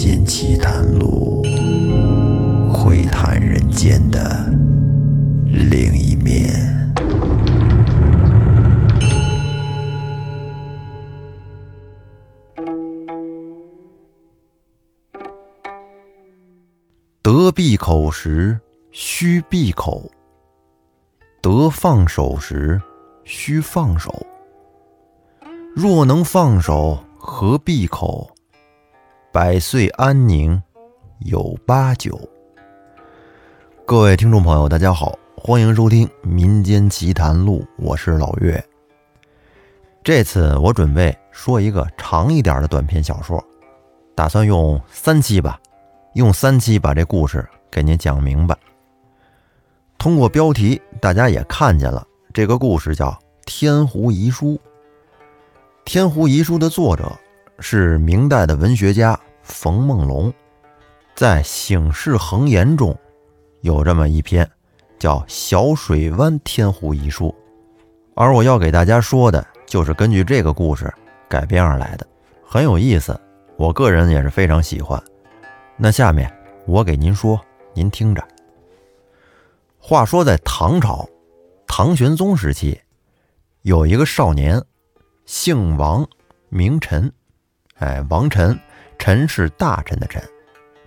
间奇谈录，会谈人间的另一面。得闭口时，须闭口；得放手时，须放手。若能放手，何闭口？百岁安宁有八九。各位听众朋友，大家好，欢迎收听《民间奇谈录》，我是老岳。这次我准备说一个长一点的短篇小说，打算用三期吧，用三期把这故事给您讲明白。通过标题，大家也看见了，这个故事叫《天湖遗书》。《天湖遗书》的作者是明代的文学家冯梦龙，在《醒世恒言》中有这么一篇叫《小水湾天湖遗书》，而我要给大家说的就是根据这个故事改编而来的，很有意思，我个人也是非常喜欢。那下面我给您说，您听着。话说在唐朝，唐玄宗时期，有一个少年，姓王，名臣。哎，王臣，臣是大臣的臣，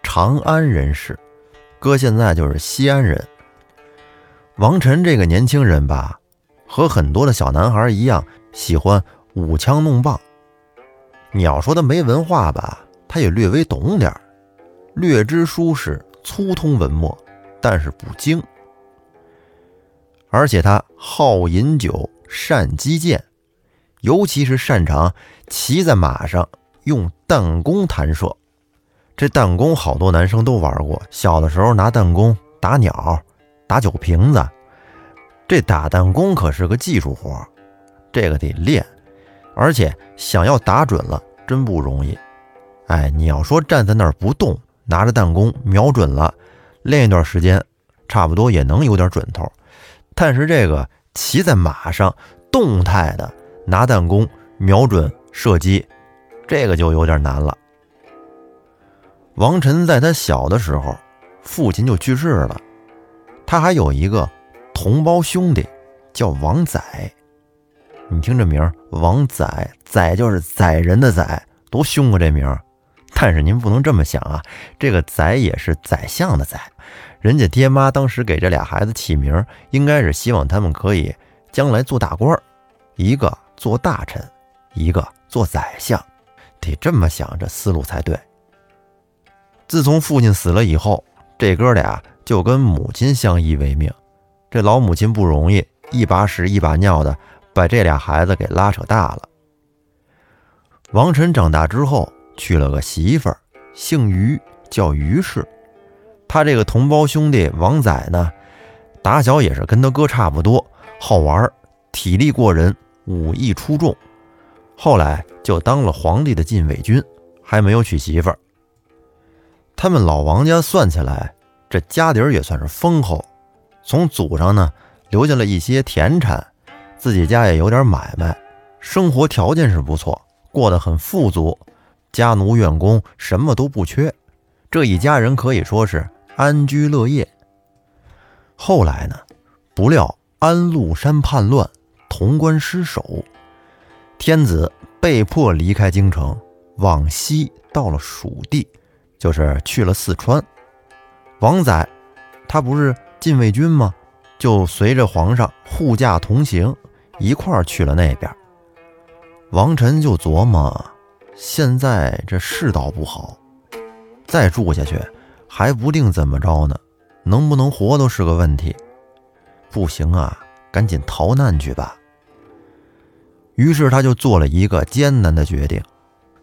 长安人士，搁现在就是西安人。王臣这个年轻人吧，和很多的小男孩一样，喜欢舞枪弄棒。你要说他没文化吧，他也略微懂点儿，略知书史，粗通文墨，但是不精。而且他好饮酒，善击剑，尤其是擅长骑在马上用弹弓弹射。这弹弓好多男生都玩过，小的时候拿弹弓打鸟、打酒瓶子。这打弹弓可是个技术活，这个得练，而且想要打准了真不容易。哎，你要说站在那儿不动，拿着弹弓瞄准了，练一段时间，差不多也能有点准头。但是这个骑在马上动态的拿弹弓瞄准射击，这个就有点难了。王晨在他小的时候，父亲就去世了，他还有一个同胞兄弟叫王载。你听这名儿，王载，载就是宰人的宰，多凶啊这名儿！但是您不能这么想啊，这个宰也是宰相的宰。人家爹妈当时给这俩孩子起名，应该是希望他们可以将来做大官儿一个做大臣，一个做宰相，得这么想，这思路才对。自从父亲死了以后，这哥俩就跟母亲相依为命。这老母亲不容易，一把屎一把尿的把这俩孩子给拉扯大了。王晨长大之后娶了个媳妇儿，姓于，叫于氏。他这个同胞兄弟王载呢，打小也是跟他哥差不多，好玩，体力过人，武艺出众。后来就当了皇帝的禁卫军，还没有娶媳妇儿。他们老王家算起来，这家底儿也算是丰厚，从祖上呢留下了一些田产，自己家也有点买卖，生活条件是不错，过得很富足，家奴院工什么都不缺，这一家人可以说是。安居乐业。后来呢，不料安禄山叛乱，潼关失守，天子被迫离开京城，往西到了蜀地，就是去了四川。王载他不是禁卫军吗？就随着皇上护驾同行，一块儿去了那边。王臣就琢磨，现在这世道不好，再住下去。还不定怎么着呢，能不能活都是个问题。不行啊，赶紧逃难去吧。于是他就做了一个艰难的决定，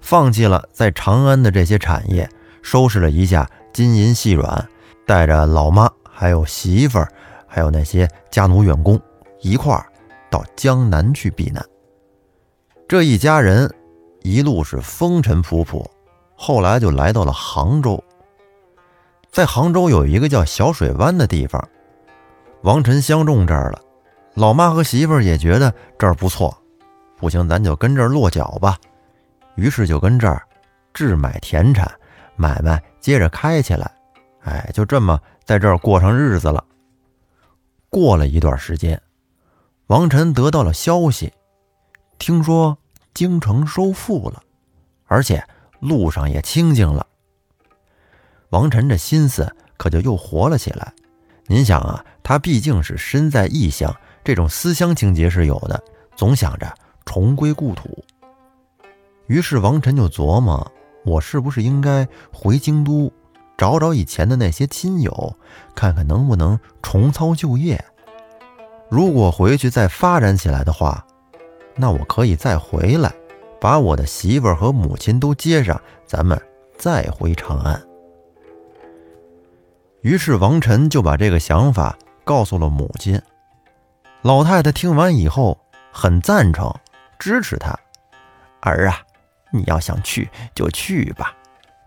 放弃了在长安的这些产业，收拾了一下金银细软，带着老妈、还有媳妇儿、还有那些家奴员工一块儿到江南去避难。这一家人一路是风尘仆仆，后来就来到了杭州。在杭州有一个叫小水湾的地方，王晨相中这儿了。老妈和媳妇儿也觉得这儿不错，不行，咱就跟这儿落脚吧。于是就跟这儿置买田产，买卖接着开起来，哎，就这么在这儿过上日子了。过了一段时间，王晨得到了消息，听说京城收复了，而且路上也清静了。王晨这心思可就又活了起来。您想啊，他毕竟是身在异乡，这种思乡情节是有的，总想着重归故土。于是王晨就琢磨，我是不是应该回京都，找找以前的那些亲友，看看能不能重操旧业。如果回去再发展起来的话，那我可以再回来，把我的媳妇儿和母亲都接上，咱们再回长安。于是王晨就把这个想法告诉了母亲。老太太听完以后很赞成，支持他。儿啊，你要想去就去吧，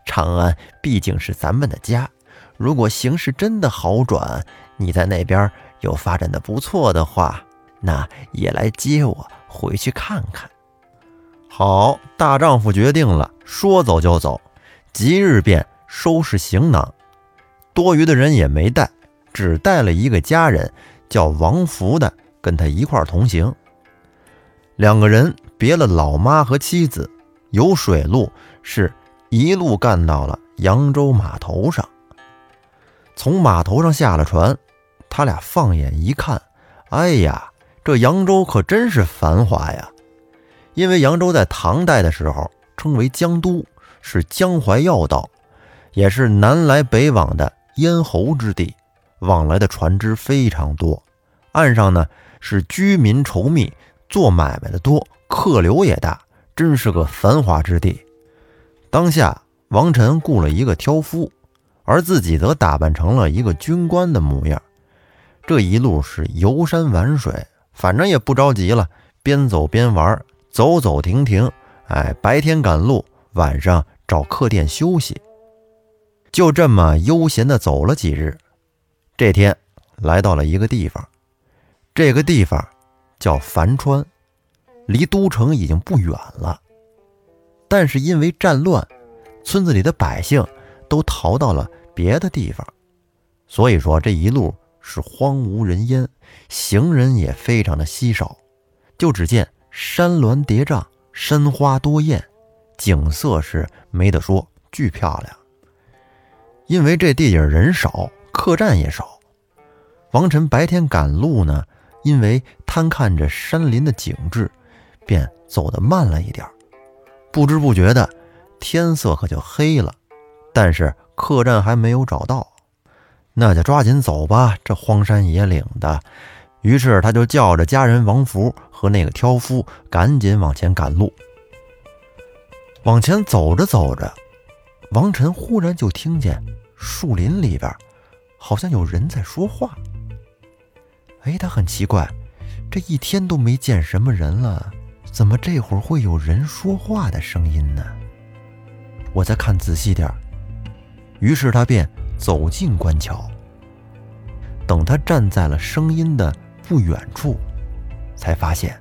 长安毕竟是咱们的家。如果形势真的好转，你在那边有发展的不错的话，那也来接我回去看看。好，大丈夫决定了，说走就走，即日便收拾行囊。多余的人也没带，只带了一个家人，叫王福的，跟他一块同行。两个人别了老妈和妻子，有水路，是一路干到了扬州码头上。从码头上下了船，他俩放眼一看，哎呀，这扬州可真是繁华呀！因为扬州在唐代的时候称为江都，是江淮要道，也是南来北往的。咽喉之地，往来的船只非常多，岸上呢是居民稠密，做买卖的多，客流也大，真是个繁华之地。当下，王晨雇了一个挑夫，而自己则打扮成了一个军官的模样。这一路是游山玩水，反正也不着急了，边走边玩，走走停停。哎，白天赶路，晚上找客店休息。就这么悠闲地走了几日，这天来到了一个地方，这个地方叫樊川，离都城已经不远了。但是因为战乱，村子里的百姓都逃到了别的地方，所以说这一路是荒无人烟，行人也非常的稀少。就只见山峦叠嶂，山花多艳，景色是没得说，巨漂亮。因为这地界人少，客栈也少，王晨白天赶路呢，因为贪看着山林的景致，便走得慢了一点不知不觉的，天色可就黑了。但是客栈还没有找到，那就抓紧走吧，这荒山野岭的。于是他就叫着家人王福和那个挑夫，赶紧往前赶路。往前走着走着，王晨忽然就听见。树林里边，好像有人在说话。哎，他很奇怪，这一天都没见什么人了，怎么这会儿会有人说话的声音呢？我再看仔细点于是他便走近观瞧。等他站在了声音的不远处，才发现，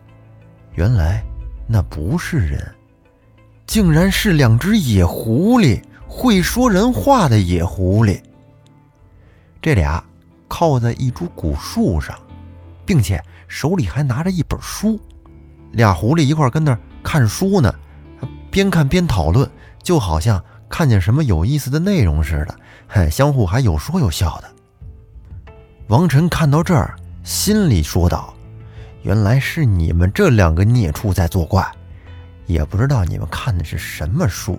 原来那不是人，竟然是两只野狐狸。会说人话的野狐狸，这俩靠在一株古树上，并且手里还拿着一本书。俩狐狸一块跟那看书呢，边看边讨论，就好像看见什么有意思的内容似的，嘿，相互还有说有笑的。王晨看到这儿，心里说道：“原来是你们这两个孽畜在作怪，也不知道你们看的是什么书。”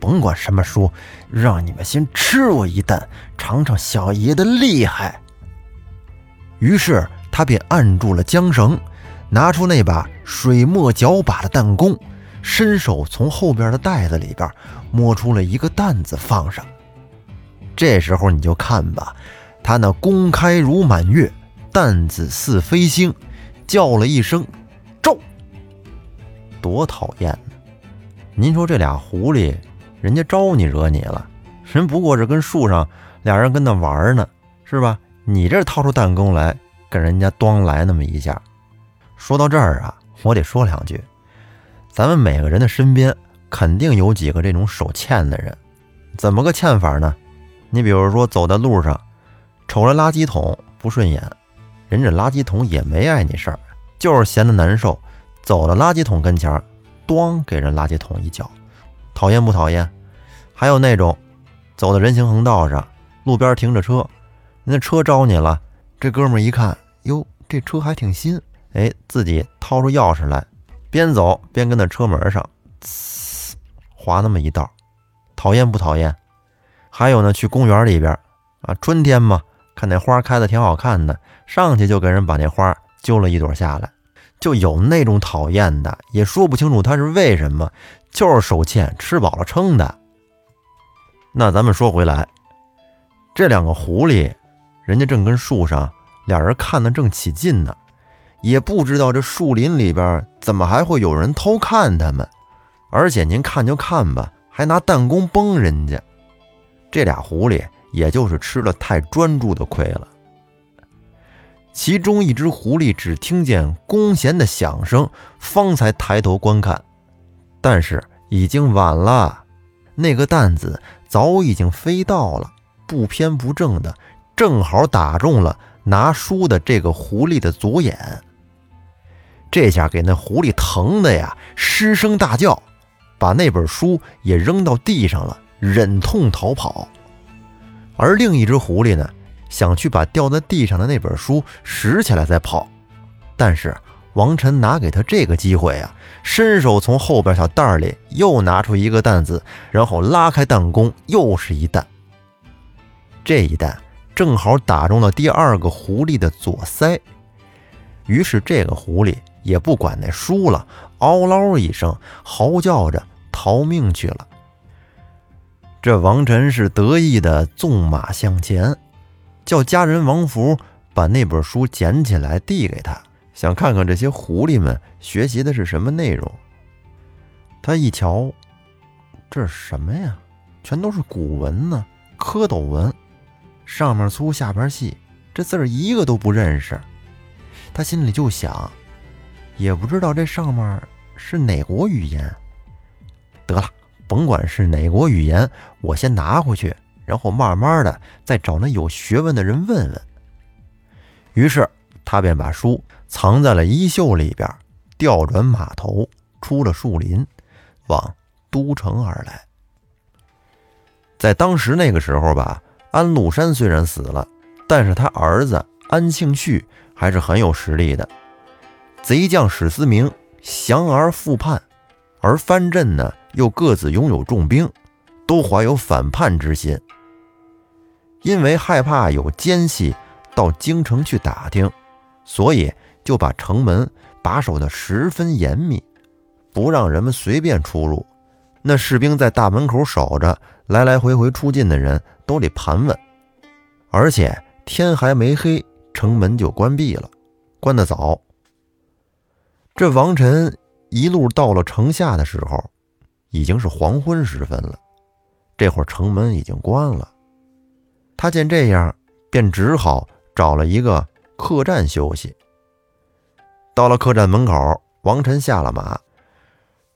甭管什么书，让你们先吃我一啖，尝尝小爷的厉害。于是他便按住了缰绳，拿出那把水墨脚把的弹弓，伸手从后边的袋子里边摸出了一个担子放上。这时候你就看吧，他那弓开如满月，担子似飞星，叫了一声“咒”，多讨厌呢！您说这俩狐狸。人家招你惹你了，人不过是跟树上俩人跟那玩呢，是吧？你这掏出弹弓来跟人家咣来那么一下。说到这儿啊，我得说两句。咱们每个人的身边肯定有几个这种手欠的人，怎么个欠法呢？你比如说，走在路上，瞅着垃圾桶不顺眼，人这垃圾桶也没碍你事儿，就是闲得难受，走到垃圾桶跟前儿，咣给人垃圾桶一脚，讨厌不讨厌？还有那种走在人行横道上，路边停着车，那车招你了，这哥们儿一看，哟，这车还挺新，哎，自己掏出钥匙来，边走边跟那车门上，呲，划那么一道，讨厌不讨厌？还有呢，去公园里边啊，春天嘛，看那花开的挺好看的，上去就给人把那花揪了一朵下来，就有那种讨厌的，也说不清楚他是为什么，就是手欠，吃饱了撑的。那咱们说回来，这两个狐狸，人家正跟树上俩人看得正起劲呢，也不知道这树林里边怎么还会有人偷看他们，而且您看就看吧，还拿弹弓崩人家。这俩狐狸也就是吃了太专注的亏了。其中一只狐狸只听见弓弦的响声，方才抬头观看，但是已经晚了。那个弹子早已经飞到了，不偏不正的，正好打中了拿书的这个狐狸的左眼。这下给那狐狸疼的呀，失声大叫，把那本书也扔到地上了。忍痛逃跑，而另一只狐狸呢，想去把掉在地上的那本书拾起来再跑，但是王晨拿给他这个机会啊，伸手从后边小袋里又拿出一个弹子，然后拉开弹弓，又是一弹。这一弹正好打中了第二个狐狸的左腮，于是这个狐狸也不管那书了，嗷嗷一声嚎叫着逃命去了。这王晨是得意的纵马向前，叫家人王福把那本书捡起来递给他，想看看这些狐狸们学习的是什么内容。他一瞧，这是什么呀？全都是古文呢，蝌蚪文，上面粗下边细，这字儿一个都不认识。他心里就想，也不知道这上面是哪国语言。得了。甭管是哪国语言，我先拿回去，然后慢慢的再找那有学问的人问问。于是他便把书藏在了衣袖里边，调转马头，出了树林，往都城而来。在当时那个时候吧，安禄山虽然死了，但是他儿子安庆绪还是很有实力的。贼将史思明降而复叛，而藩镇呢？又各自拥有重兵，都怀有反叛之心。因为害怕有奸细到京城去打听，所以就把城门把守的十分严密，不让人们随便出入。那士兵在大门口守着，来来回回出进的人都得盘问。而且天还没黑，城门就关闭了，关得早。这王晨一路到了城下的时候。已经是黄昏时分了，这会儿城门已经关了。他见这样，便只好找了一个客栈休息。到了客栈门口，王晨下了马。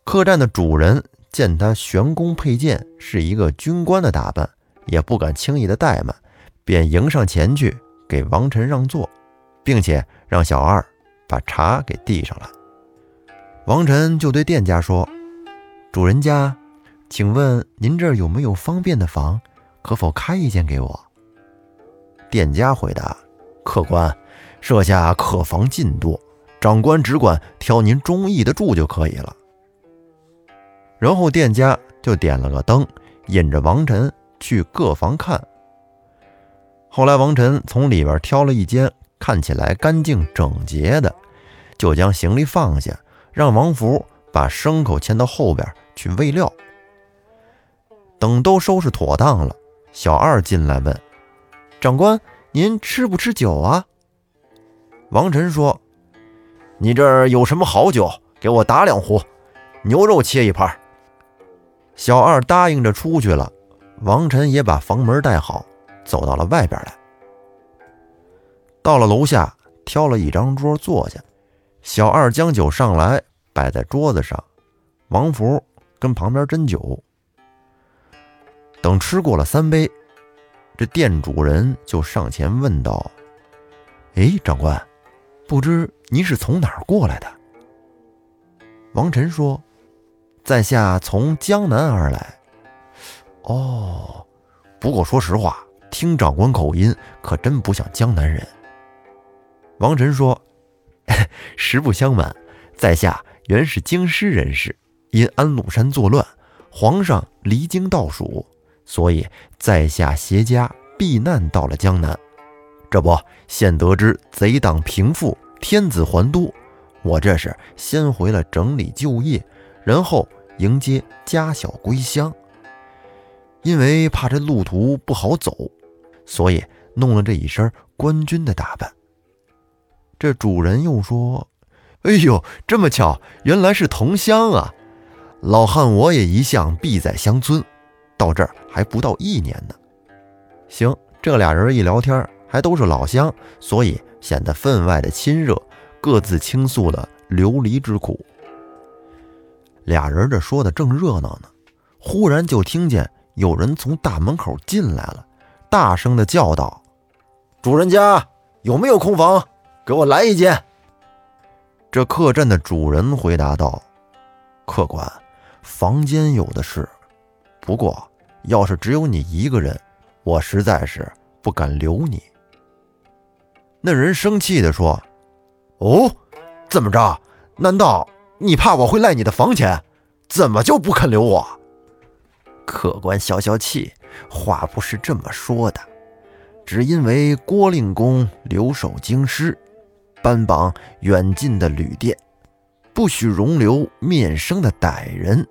客栈的主人见他悬弓佩剑，是一个军官的打扮，也不敢轻易的怠慢，便迎上前去给王晨让座，并且让小二把茶给递上来。王晨就对店家说。主人家，请问您这儿有没有方便的房？可否开一间给我？店家回答：“客官，设下客房尽多，长官只管挑您中意的住就可以了。”然后店家就点了个灯，引着王晨去各房看。后来王晨从里边挑了一间看起来干净整洁的，就将行李放下，让王福把牲口牵到后边。去喂料，等都收拾妥当了，小二进来问：“长官，您吃不吃酒啊？”王晨说：“你这儿有什么好酒？给我打两壶，牛肉切一盘。”小二答应着出去了。王晨也把房门带好，走到了外边来。到了楼下，挑了一张桌坐下，小二将酒上来，摆在桌子上。王福。跟旁边斟酒，等吃过了三杯，这店主人就上前问道：“哎，长官，不知您是从哪儿过来的？”王晨说：“在下从江南而来。”哦，不过说实话，听长官口音，可真不像江南人。王晨说：“ 实不相瞒，在下原是京师人士，因安禄山作乱，皇上离京倒蜀，所以在下携家避难到了江南。这不，现得知贼党平复，天子还都。”我这是先回了整理旧业，然后迎接家小归乡。因为怕这路途不好走，所以弄了这一身官军的打扮。这主人又说：“哎呦，这么巧，原来是同乡啊！老汉我也一向避在乡村，到这儿还不到一年呢。”行，这俩人一聊天，还都是老乡，所以显得分外的亲热。各自倾诉了流离之苦。俩人这说的正热闹呢，忽然就听见有人从大门口进来了，大声的叫道：“主人家有没有空房？给我来一间。”这客栈的主人回答道：“客官，房间有的是，不过要是只有你一个人，我实在是不敢留你。”那人生气的说。哦，怎么着？难道你怕我会赖你的房钱？怎么就不肯留我？客官消消气，话不是这么说的，只因为郭令公留守京师，颁榜远近的旅店，不许容留面生的歹人，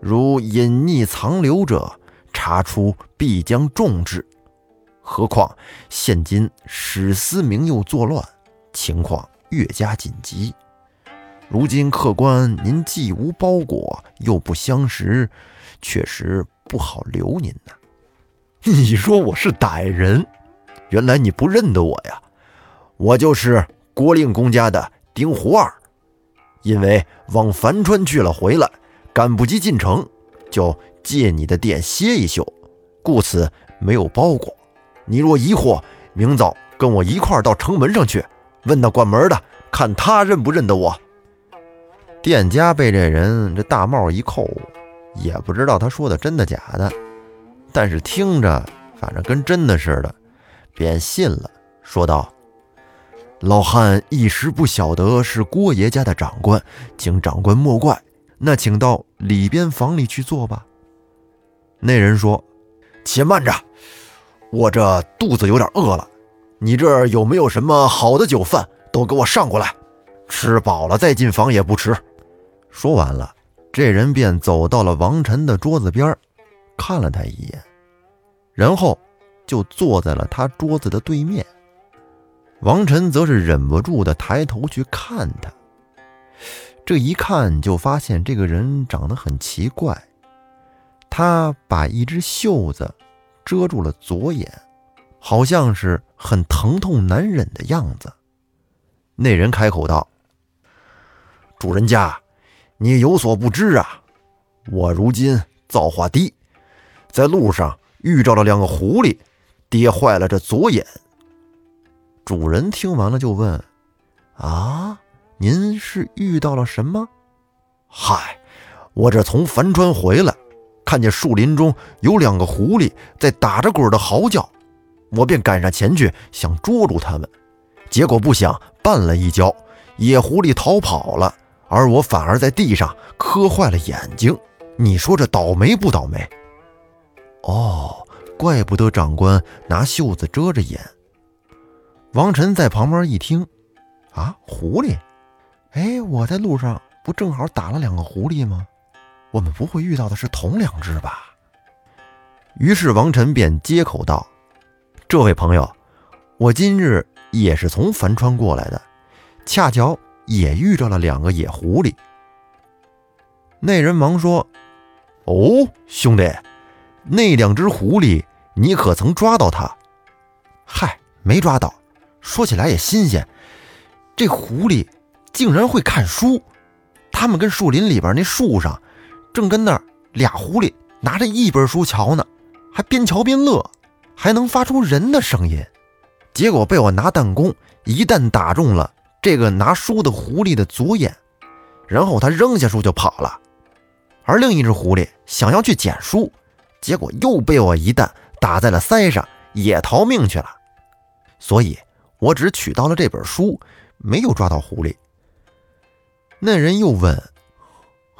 如隐匿藏留者，查出必将重治。何况现今史思明又作乱，情况。越加紧急。如今客官您既无包裹，又不相识，确实不好留您呐。你说我是歹人？原来你不认得我呀！我就是郭令公家的丁胡二，因为往樊川去了，回来赶不及进城，就借你的店歇一宿，故此没有包裹。你若疑惑，明早跟我一块到城门上去。问那管门的，看他认不认得我。店家被这人这大帽一扣，也不知道他说的真的假的，但是听着反正跟真的似的，便信了，说道：“老汉一时不晓得是郭爷家的长官，请长官莫怪。那请到里边房里去坐吧。”那人说：“且慢着，我这肚子有点饿了。”你这儿有没有什么好的酒饭？都给我上过来，吃饱了再进房也不迟。说完了，这人便走到了王晨的桌子边，看了他一眼，然后就坐在了他桌子的对面。王晨则是忍不住的抬头去看他，这一看就发现这个人长得很奇怪，他把一只袖子遮住了左眼。好像是很疼痛难忍的样子。那人开口道：“主人家，你有所不知啊，我如今造化低，在路上遇着了两个狐狸，跌坏了这左眼。”主人听完了就问：“啊，您是遇到了什么？”“嗨，我这从樊川回来，看见树林中有两个狐狸在打着滚的嚎叫。”我便赶上前去，想捉住他们，结果不想绊了一跤，野狐狸逃跑了，而我反而在地上磕坏了眼睛。你说这倒霉不倒霉？哦，怪不得长官拿袖子遮着眼。王晨在旁边一听，啊，狐狸？哎，我在路上不正好打了两个狐狸吗？我们不会遇到的是同两只吧？于是王晨便接口道。这位朋友，我今日也是从樊川过来的，恰巧也遇着了两个野狐狸。那人忙说：“哦，兄弟，那两只狐狸你可曾抓到它？”“嗨，没抓到。说起来也新鲜，这狐狸竟然会看书。他们跟树林里边那树上，正跟那俩狐狸拿着一本书瞧呢。还边瞧边乐，还能发出人的声音。结果被我拿弹弓一弹打中了这个拿书的狐狸的左眼，然后他扔下书就跑了。而另一只狐狸想要去捡书，结果又被我一弹打在了腮上，也逃命去了。所以，我只取到了这本书，没有抓到狐狸。那人又问：“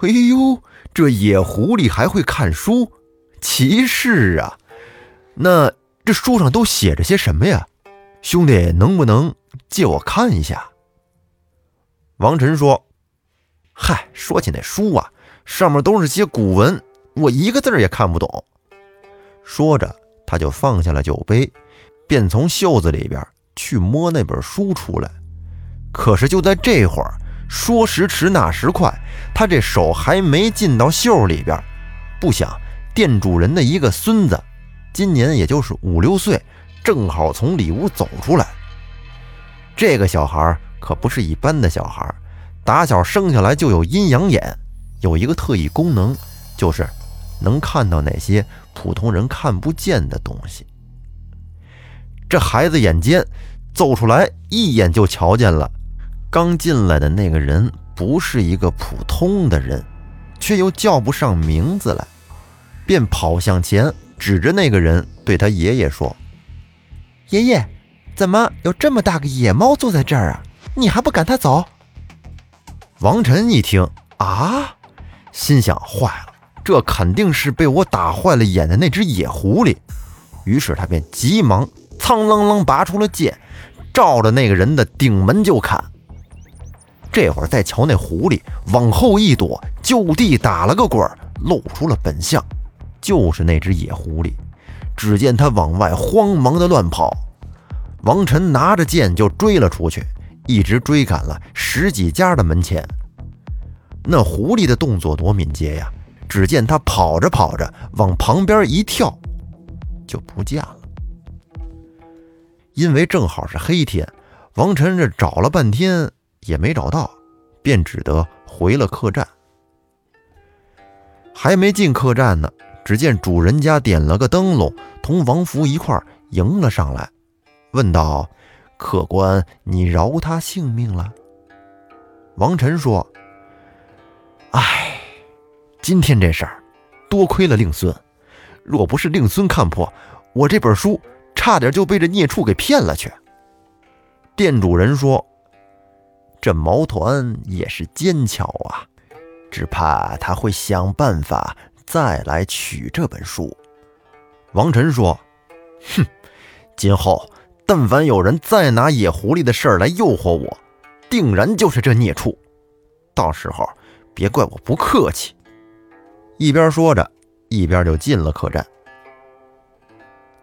哎呦，这野狐狸还会看书？奇事啊！那这书上都写着些什么呀？兄弟，能不能借我看一下？”王晨说：“嗨，说起那书啊，上面都是些古文，我一个字也看不懂。”说着，他就放下了酒杯，便从袖子里边去摸那本书出来。可是就在这会儿。说时迟，那时快，他这手还没进到袖里边，不想店主人的一个孙子，今年也就是五六岁，正好从里屋走出来。这个小孩可不是一般的小孩，打小生下来就有阴阳眼，有一个特异功能，就是能看到那些普通人看不见的东西。这孩子眼尖，走出来一眼就瞧见了。刚进来的那个人不是一个普通的人，却又叫不上名字来，便跑向前，指着那个人对他爷爷说：“爷爷，怎么有这么大个野猫坐在这儿啊？你还不赶他走？”王晨一听啊，心想：坏了，这肯定是被我打坏了眼的那只野狐狸。于是他便急忙苍啷啷拔出了剑，照着那个人的顶门就砍。这会儿再瞧那狐狸往后一躲，就地打了个滚，露出了本相，就是那只野狐狸。只见他往外慌忙的乱跑，王晨拿着剑就追了出去，一直追赶了十几家的门前。那狐狸的动作多敏捷呀！只见它跑着跑着往旁边一跳，就不见了。因为正好是黑天，王晨这找了半天。也没找到，便只得回了客栈。还没进客栈呢，只见主人家点了个灯笼，同王福一块迎了上来，问道：“客官，你饶他性命了？”王晨说：“哎，今天这事儿，多亏了令孙，若不是令孙看破，我这本书差点就被这孽畜给骗了去。”店主人说。这毛团也是奸巧啊，只怕他会想办法再来取这本书。王晨说：“哼，今后但凡有人再拿野狐狸的事儿来诱惑我，定然就是这孽畜。到时候别怪我不客气。”一边说着，一边就进了客栈。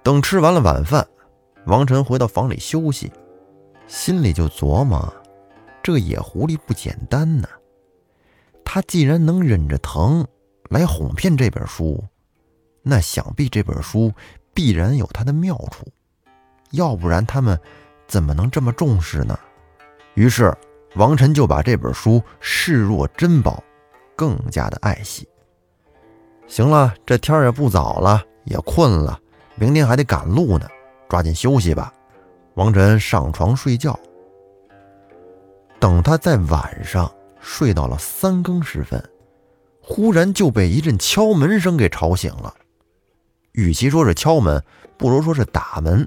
等吃完了晚饭，王晨回到房里休息，心里就琢磨。这野狐狸不简单呢，他既然能忍着疼来哄骗这本书，那想必这本书必然有它的妙处，要不然他们怎么能这么重视呢？于是王晨就把这本书视若珍宝，更加的爱惜。行了，这天也不早了，也困了，明天还得赶路呢，抓紧休息吧。王晨上床睡觉。等他在晚上睡到了三更时分，忽然就被一阵敲门声给吵醒了。与其说是敲门，不如说是打门。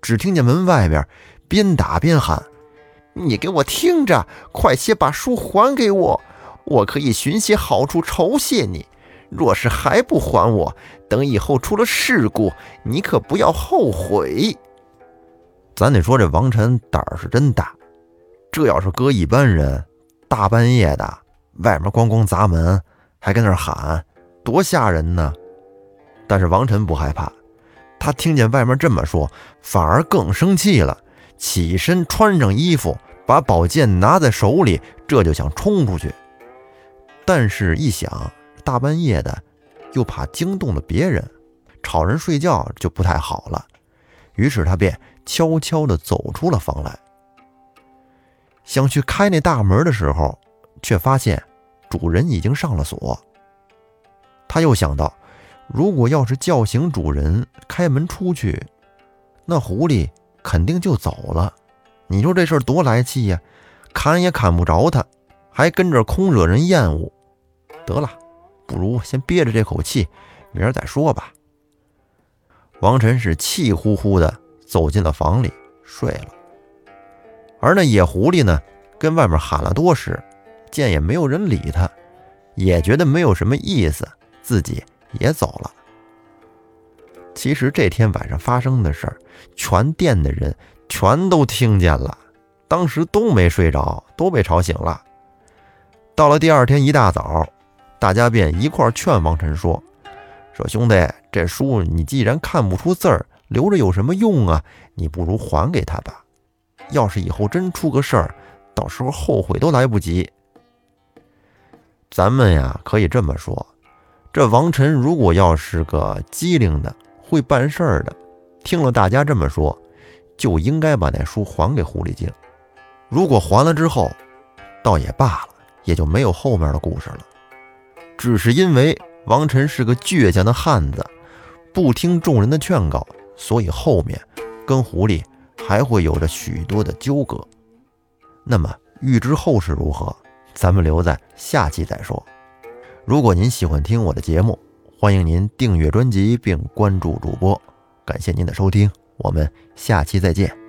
只听见门外边边打边喊：“你给我听着，快些把书还给我，我可以寻些好处酬谢你。若是还不还我，等以后出了事故，你可不要后悔。”咱得说这王晨胆儿是真大。这要是搁一般人，大半夜的，外面咣咣砸门，还跟那喊，多吓人呢！但是王晨不害怕，他听见外面这么说，反而更生气了，起身穿上衣服，把宝剑拿在手里，这就想冲出去。但是，一想大半夜的，又怕惊动了别人，吵人睡觉就不太好了，于是他便悄悄地走出了房来。想去开那大门的时候，却发现主人已经上了锁。他又想到，如果要是叫醒主人，开门出去，那狐狸肯定就走了。你说这事儿多来气呀！砍也砍不着他，还跟着空惹人厌恶。得了，不如先憋着这口气，明儿再说吧。王晨是气呼呼的走进了房里睡了，而那野狐狸呢，跟外面喊了多时，见也没有人理他，也觉得没有什么意思，自己也走了。其实这天晚上发生的事儿，全店的人全都听见了，当时都没睡着，都被吵醒了。到了第二天一大早，大家便一块劝王晨说。说兄弟，这书你既然看不出字儿，留着有什么用啊？你不如还给他吧。要是以后真出个事儿，到时候后悔都来不及。咱们呀，可以这么说：这王晨如果要是个机灵的、会办事儿的，听了大家这么说，就应该把那书还给狐狸精。如果还了之后，倒也罢了，也就没有后面的故事了。只是因为。王晨是个倔强的汉子，不听众人的劝告，所以后面跟狐狸还会有着许多的纠葛。那么欲知后事如何，咱们留在下期再说。如果您喜欢听我的节目，欢迎您订阅专辑并关注主播。感谢您的收听，我们下期再见。